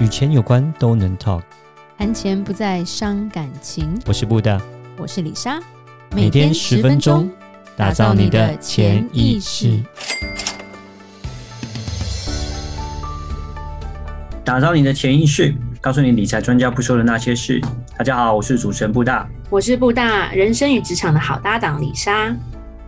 与钱有关都能 talk，谈钱不再伤感情。我是布大，我是李莎，每天十分钟，打造你的潜意识，打造你的潜意识，告诉你理财专家不说的那些事。大家好，我是主持人布大，我是布大人生与职场的好搭档李莎。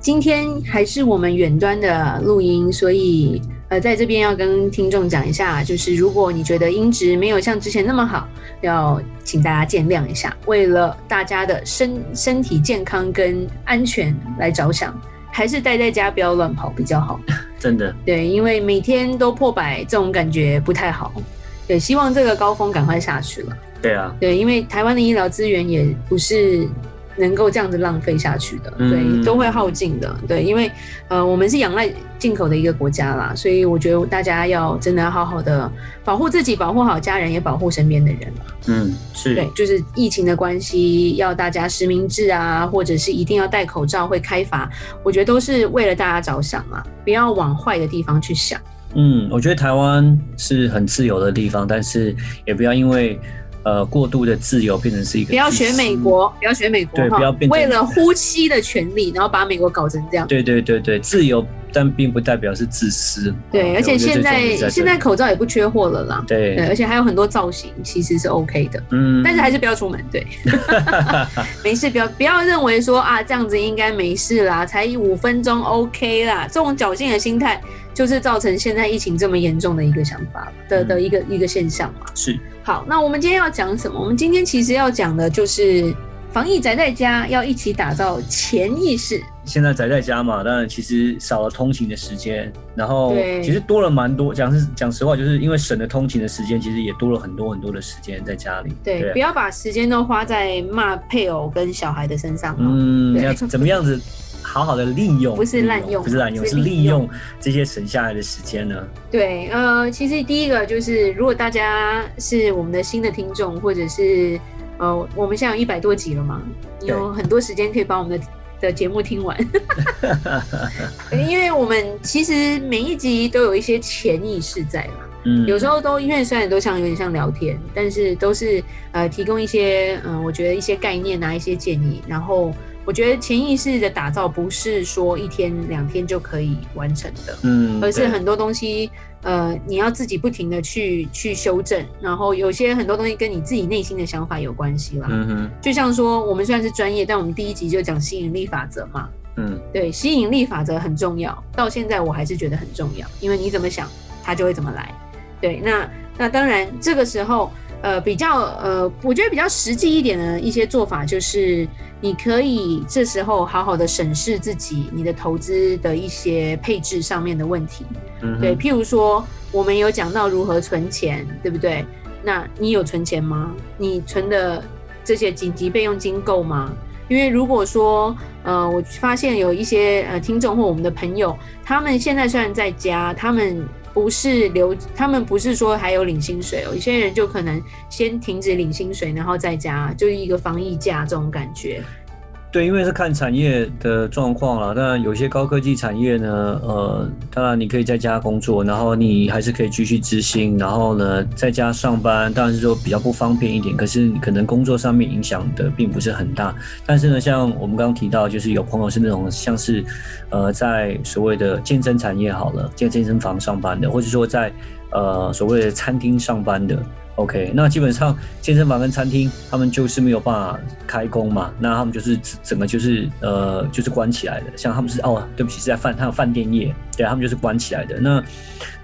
今天还是我们远端的录音，所以。呃，在这边要跟听众讲一下，就是如果你觉得音质没有像之前那么好，要请大家见谅一下。为了大家的身身体健康跟安全来着想，还是待在家不要乱跑比较好。真的，对，因为每天都破百，这种感觉不太好。对，希望这个高峰赶快下去了。对啊，对，因为台湾的医疗资源也不是。能够这样子浪费下去的，对，都会耗尽的，对，因为呃，我们是仰赖进口的一个国家啦，所以我觉得大家要真的要好好的保护自己，保护好家人，也保护身边的人。嗯，是对，就是疫情的关系，要大家实名制啊，或者是一定要戴口罩，会开罚，我觉得都是为了大家着想嘛，不要往坏的地方去想。嗯，我觉得台湾是很自由的地方，但是也不要因为。呃，过度的自由变成是一个，不要学美国，不要学美国，对，不要变为了呼吸的权利，然后把美国搞成这样。对对对对，自由，但并不代表是自私。对，而且现在现在口罩也不缺货了啦。对，对，而且还有很多造型，其实是 OK 的。嗯，但是还是不要出门。对，没事，不要不要认为说啊，这样子应该没事啦，才五分钟 OK 啦，这种侥幸的心态。就是造成现在疫情这么严重的一个想法的的一个一个现象嘛。是。好，那我们今天要讲什么？我们今天其实要讲的就是防疫宅在家，要一起打造潜意识。现在宅在家嘛，当然其实少了通勤的时间，然后其实多了蛮多。讲是讲实话，就是因为省了通勤的时间，其实也多了很多很多的时间在家里。对，对不要把时间都花在骂配偶跟小孩的身上。嗯，要怎么样子？好好的利用，不是滥用，不是滥用，是利用这些省下来的时间呢？对，呃，其实第一个就是，如果大家是我们的新的听众，或者是呃，我们现在有一百多集了嘛，有很多时间可以把我们的的节目听完。因为我们其实每一集都有一些潜意识在嘛，嗯，有时候都因为虽然都像有点像聊天，但是都是呃提供一些嗯、呃，我觉得一些概念啊，一些建议，然后。我觉得潜意识的打造不是说一天两天就可以完成的，嗯，而是很多东西，呃，你要自己不停的去去修正，然后有些很多东西跟你自己内心的想法有关系啦，嗯哼，就像说我们虽然是专业，但我们第一集就讲吸引力法则嘛，嗯，对，吸引力法则很重要，到现在我还是觉得很重要，因为你怎么想，它就会怎么来，对，那那当然这个时候。呃，比较呃，我觉得比较实际一点的一些做法，就是你可以这时候好好的审视自己，你的投资的一些配置上面的问题。嗯，对，譬如说，我们有讲到如何存钱，对不对？那你有存钱吗？你存的这些紧急备用金够吗？因为如果说，呃，我发现有一些呃听众或我们的朋友，他们现在虽然在家，他们。不是留，他们不是说还有领薪水哦，有些人就可能先停止领薪水，然后在家就是一个防疫假这种感觉。对，因为是看产业的状况啦。当然，有些高科技产业呢，呃，当然你可以在家工作，然后你还是可以继续执行，然后呢，在家上班，当然是说比较不方便一点。可是可能工作上面影响的并不是很大。但是呢，像我们刚刚提到，就是有朋友是那种像是，呃，在所谓的健身产业好了，在健身房上班的，或者说在呃所谓的餐厅上班的。OK，那基本上健身房跟餐厅他们就是没有办法开工嘛，那他们就是整个就是呃就是关起来的。像他们是哦，对不起，是在饭，他有饭店业，对，他们就是关起来的。那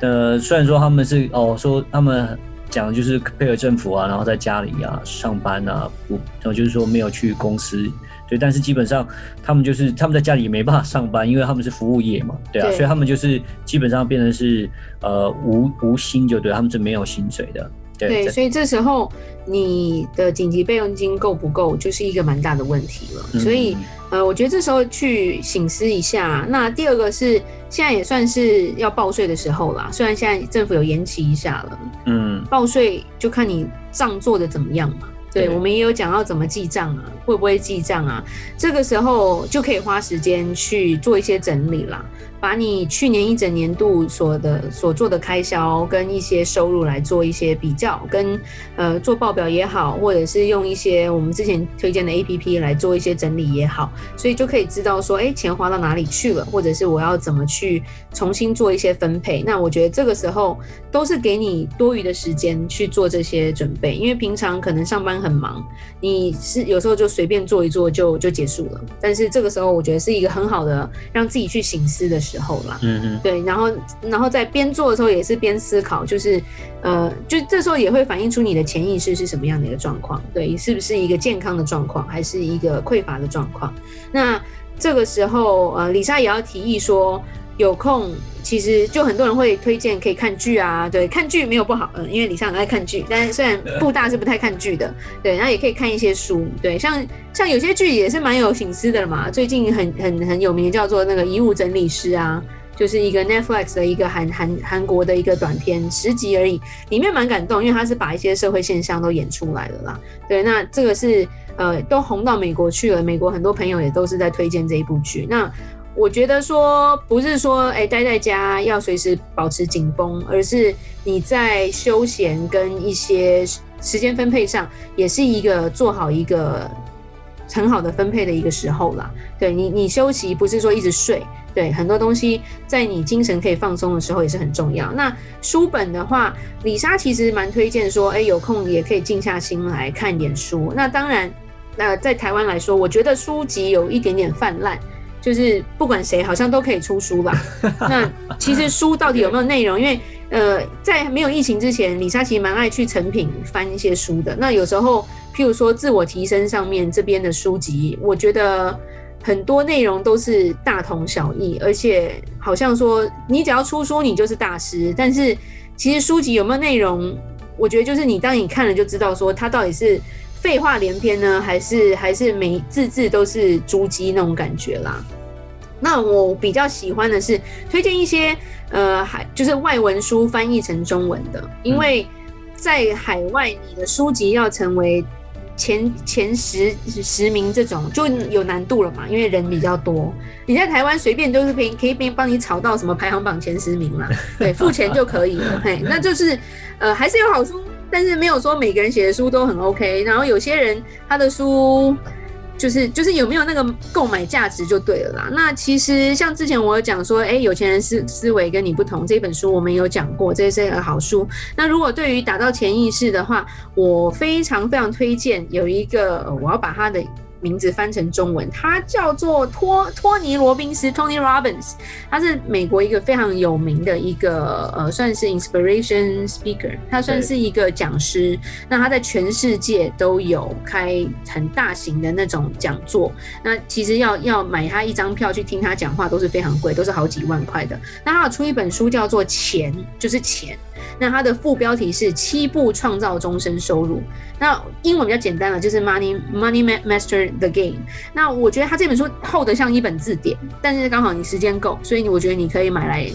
呃虽然说他们是哦说他们讲的就是配合政府啊，然后在家里啊上班啊，不，然后就是说没有去公司，对，但是基本上他们就是他们在家里也没办法上班，因为他们是服务业嘛，对啊，对，所以他们就是基本上变成是呃无无薪就对，他们是没有薪水的。对，所以这时候你的紧急备用金够不够，就是一个蛮大的问题了。嗯、所以，呃，我觉得这时候去醒思一下。那第二个是，现在也算是要报税的时候啦。虽然现在政府有延期一下了，嗯，报税就看你账做的怎么样嘛。对，对我们也有讲要怎么记账啊，会不会记账啊？这个时候就可以花时间去做一些整理啦。把你去年一整年度所的所做的开销跟一些收入来做一些比较，跟呃做报表也好，或者是用一些我们之前推荐的 APP 来做一些整理也好，所以就可以知道说，哎，钱花到哪里去了，或者是我要怎么去重新做一些分配。那我觉得这个时候都是给你多余的时间去做这些准备，因为平常可能上班很忙，你是有时候就随便做一做就就结束了。但是这个时候我觉得是一个很好的让自己去省思的时候啦，嗯嗯，对，然后然后在边做的时候也是边思考，就是呃，就这时候也会反映出你的潜意识是什么样的一个状况，对，是不是一个健康的状况，还是一个匮乏的状况？那这个时候，呃，李莎也要提议说。有空，其实就很多人会推荐可以看剧啊，对，看剧没有不好，嗯，因为李尚很爱看剧，但虽然布大是不太看剧的，对，然后也可以看一些书，对，像像有些剧也是蛮有心思的嘛，最近很很很有名叫做那个遗物整理师啊，就是一个 Netflix 的一个韩韩韩国的一个短片，十集而已，里面蛮感动，因为他是把一些社会现象都演出来了啦，对，那这个是呃都红到美国去了，美国很多朋友也都是在推荐这一部剧，那。我觉得说不是说哎、待在家要随时保持紧绷，而是你在休闲跟一些时间分配上，也是一个做好一个很好的分配的一个时候啦。对你，你休息不是说一直睡，对很多东西在你精神可以放松的时候也是很重要。那书本的话，李莎其实蛮推荐说，哎、有空也可以静下心来看点书。那当然，那在台湾来说，我觉得书籍有一点点泛滥。就是不管谁好像都可以出书吧。那其实书到底有没有内容？因为呃，在没有疫情之前，李莎其实蛮爱去成品翻一些书的。那有时候，譬如说自我提升上面这边的书籍，我觉得很多内容都是大同小异，而且好像说你只要出书，你就是大师。但是其实书籍有没有内容，我觉得就是你当你看了就知道说它到底是。废话连篇呢，还是还是每字字都是珠玑那种感觉啦。那我比较喜欢的是推荐一些呃海，就是外文书翻译成中文的，因为在海外你的书籍要成为前前十十名这种就有难度了嘛，因为人比较多。你在台湾随便都是可以可以边帮你炒到什么排行榜前十名嘛，对，付钱就可以了。嘿，那就是呃还是有好书。但是没有说每个人写的书都很 OK，然后有些人他的书就是就是有没有那个购买价值就对了啦。那其实像之前我有讲说，哎，有钱人思思维跟你不同这本书我们有讲过，这是一个好书。那如果对于打造潜意识的话，我非常非常推荐有一个，我要把它的。名字翻成中文，他叫做托托尼罗宾斯 （Tony Robbins），他是美国一个非常有名的一个呃，算是 inspiration speaker，他算是一个讲师。那他在全世界都有开很大型的那种讲座。那其实要要买他一张票去听他讲话都是非常贵，都是好几万块的。那他有出一本书叫做《钱就是钱》。那它的副标题是七步创造终身收入。那英文比较简单了，就是 Money Money Master the Game。那我觉得它这本书厚得像一本字典，但是刚好你时间够，所以我觉得你可以买来。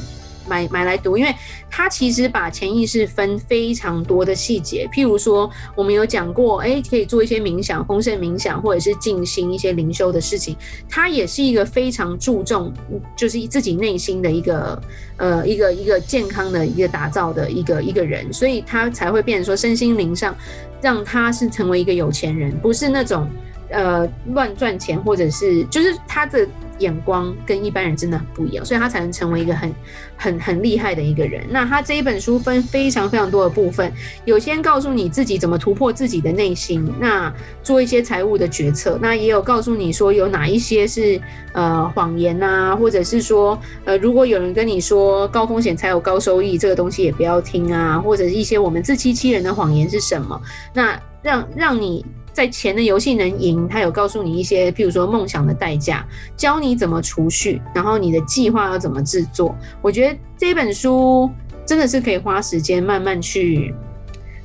买买来读，因为他其实把潜意识分非常多的细节，譬如说我们有讲过，哎，可以做一些冥想、丰盛冥想，或者是静心一些灵修的事情。他也是一个非常注重，就是自己内心的一个呃一个一个健康的一个打造的一个一个人，所以他才会变成说身心灵上让他是成为一个有钱人，不是那种呃乱赚钱，或者是就是他的。眼光跟一般人真的很不一样，所以他才能成为一个很、很、很厉害的一个人。那他这一本书分非常非常多的部分，有先告诉你自己怎么突破自己的内心，那做一些财务的决策，那也有告诉你说有哪一些是呃谎言啊，或者是说呃如果有人跟你说高风险才有高收益，这个东西也不要听啊，或者是一些我们自欺欺人的谎言是什么？那让让你。在钱的游戏能赢，他有告诉你一些，譬如说梦想的代价，教你怎么储蓄，然后你的计划要怎么制作。我觉得这本书真的是可以花时间慢慢去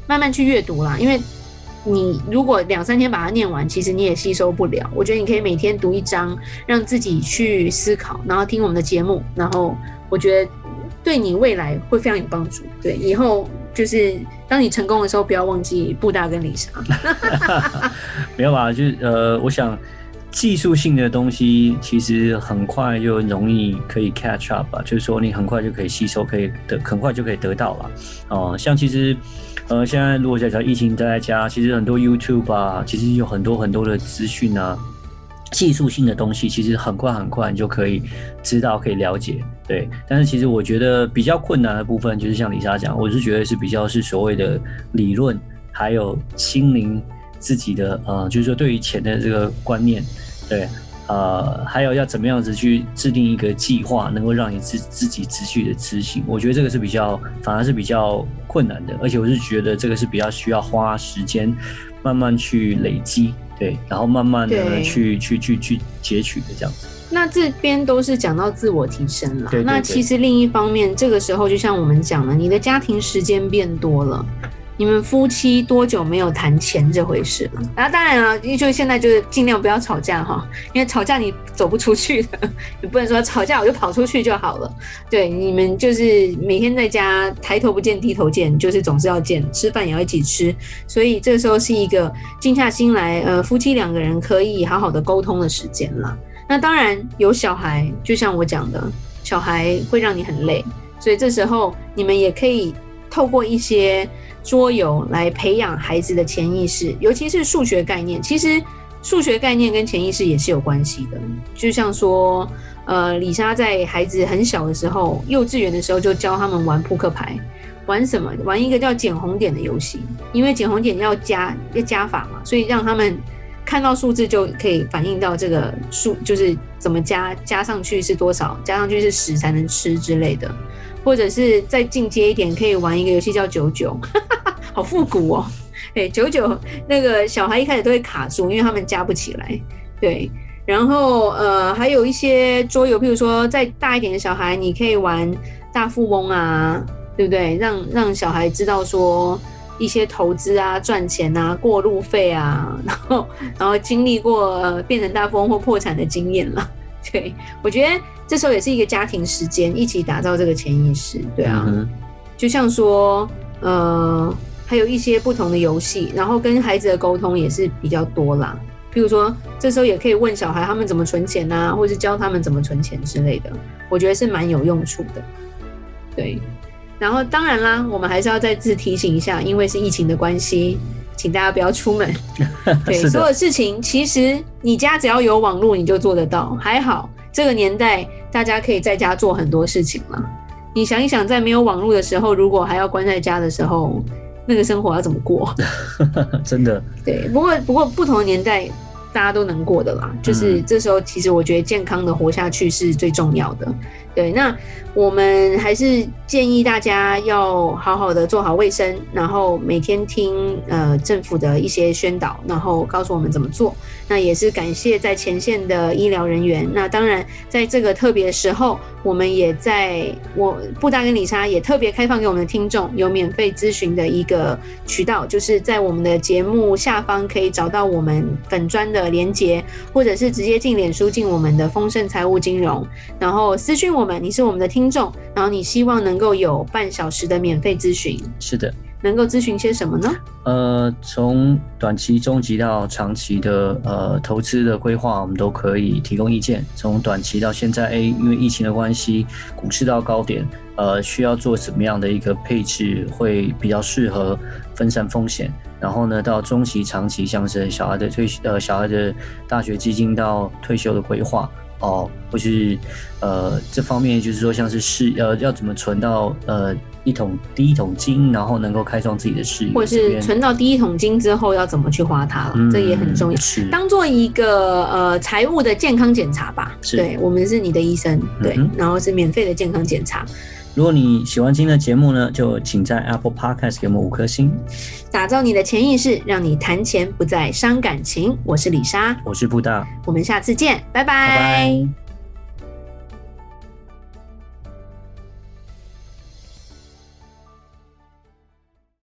慢慢去阅读啦，因为你如果两三天把它念完，其实你也吸收不了。我觉得你可以每天读一章，让自己去思考，然后听我们的节目，然后我觉得对你未来会非常有帮助。对，以后。就是当你成功的时候，不要忘记布大跟里莎。没有吧？就是呃，我想技术性的东西其实很快就容易可以 catch up 吧，就是说你很快就可以吸收，可以得很快就可以得到了。哦、像其实呃现在如果在疫情待在家，其实很多 YouTube 啊，其实有很多很多的资讯啊，技术性的东西其实很快很快你就可以知道，可以了解。对，但是其实我觉得比较困难的部分，就是像李莎讲，我是觉得是比较是所谓的理论，还有心灵自己的呃，就是说对于钱的这个观念。对，呃，还有要怎么样子去制定一个计划，能够让你自自己持续的执行，我觉得这个是比较，反而是比较困难的，而且我是觉得这个是比较需要花时间，慢慢去累积，对，然后慢慢的去去去去截取的这样子。那这边都是讲到自我提升了，对对对，那其实另一方面，这个时候就像我们讲了，你的家庭时间变多了。你们夫妻多久没有谈钱这回事了？然后当然了，就现在就是尽量不要吵架哈，因为吵架你走不出去的，你不能说吵架我就跑出去就好了。对，你们就是每天在家抬头不见低头见，就是总是要见，吃饭也要一起吃，所以这个时候是一个静下心来，呃，夫妻两个人可以好好的沟通的时间了。那当然有小孩，就像我讲的，小孩会让你很累，所以这时候你们也可以透过一些。桌游来培养孩子的潜意识，尤其是数学概念。其实数学概念跟潜意识也是有关系的。就像说，呃，李莎在孩子很小的时候，幼稚园的时候就教他们玩扑克牌，玩什么？玩一个叫捡红点的游戏。因为捡红点要加要加法嘛，所以让他们看到数字就可以反映到这个数，就是怎么加加上去是多少，加上去是十才能吃之类的。或者是再进阶一点，可以玩一个游戏叫九九，好复古哦。对，九九那个小孩一开始都会卡住，因为他们加不起来。对，然后呃还有一些桌游，譬如说再大一点的小孩，你可以玩大富翁啊，对不对？让让小孩知道说一些投资啊、赚钱啊、过路费啊，然后然后经历过、呃、变成大富翁或破产的经验了。对，我觉得这时候也是一个家庭时间，一起打造这个潜意识。对啊，嗯、就像说，呃，还有一些不同的游戏，然后跟孩子的沟通也是比较多啦。譬如说，这时候也可以问小孩他们怎么存钱啊，或是教他们怎么存钱之类的，我觉得是蛮有用处的。对，然后当然啦，我们还是要再次提醒一下，因为是疫情的关系。请大家不要出门。对，所有事情其实你家只要有网络，你就做得到。还好这个年代大家可以在家做很多事情嘛。你想一想，在没有网络的时候，如果还要关在家的时候，那个生活要怎么过？真的。对，不过不过不同的年代大家都能过的啦。就是这时候，其实我觉得健康的活下去是最重要的。对，那我们还是建议大家要好好的做好卫生，然后每天听呃政府的一些宣导，然后告诉我们怎么做。那也是感谢在前线的医疗人员。那当然，在这个特别时候，我们也在我布达跟里莎也特别开放给我们的听众有免费咨询的一个渠道，就是在我们的节目下方可以找到我们粉专的连结，或者是直接进脸书进我们的丰盛财务金融，然后私讯我们。你是我们的听众，然后你希望能够有半小时的免费咨询，是的，能够咨询些什么呢？呃，从短期、中期到长期的呃投资的规划，我们都可以提供意见。从短期到现在，哎，因为疫情的关系，股市到高点，呃，需要做什么样的一个配置会比较适合分散风险？然后呢，到中期、长期，像是小孩的退呃小孩的大学基金到退休的规划。哦，或是呃，这方面就是说，像是事呃，要怎么存到呃一桶第一桶金，然后能够开创自己的事业，或者是存到第一桶金之后要怎么去花它了，嗯、这也很重要。是当做一个呃财务的健康检查吧。是对，我们是你的医生，对，嗯、然后是免费的健康检查。如果你喜欢今天的节目呢，就请在 Apple Podcast 给我们五颗星，打造你的潜意识，让你谈钱不再伤感情。我是李莎，我是布大，我们下次见，拜拜。拜拜。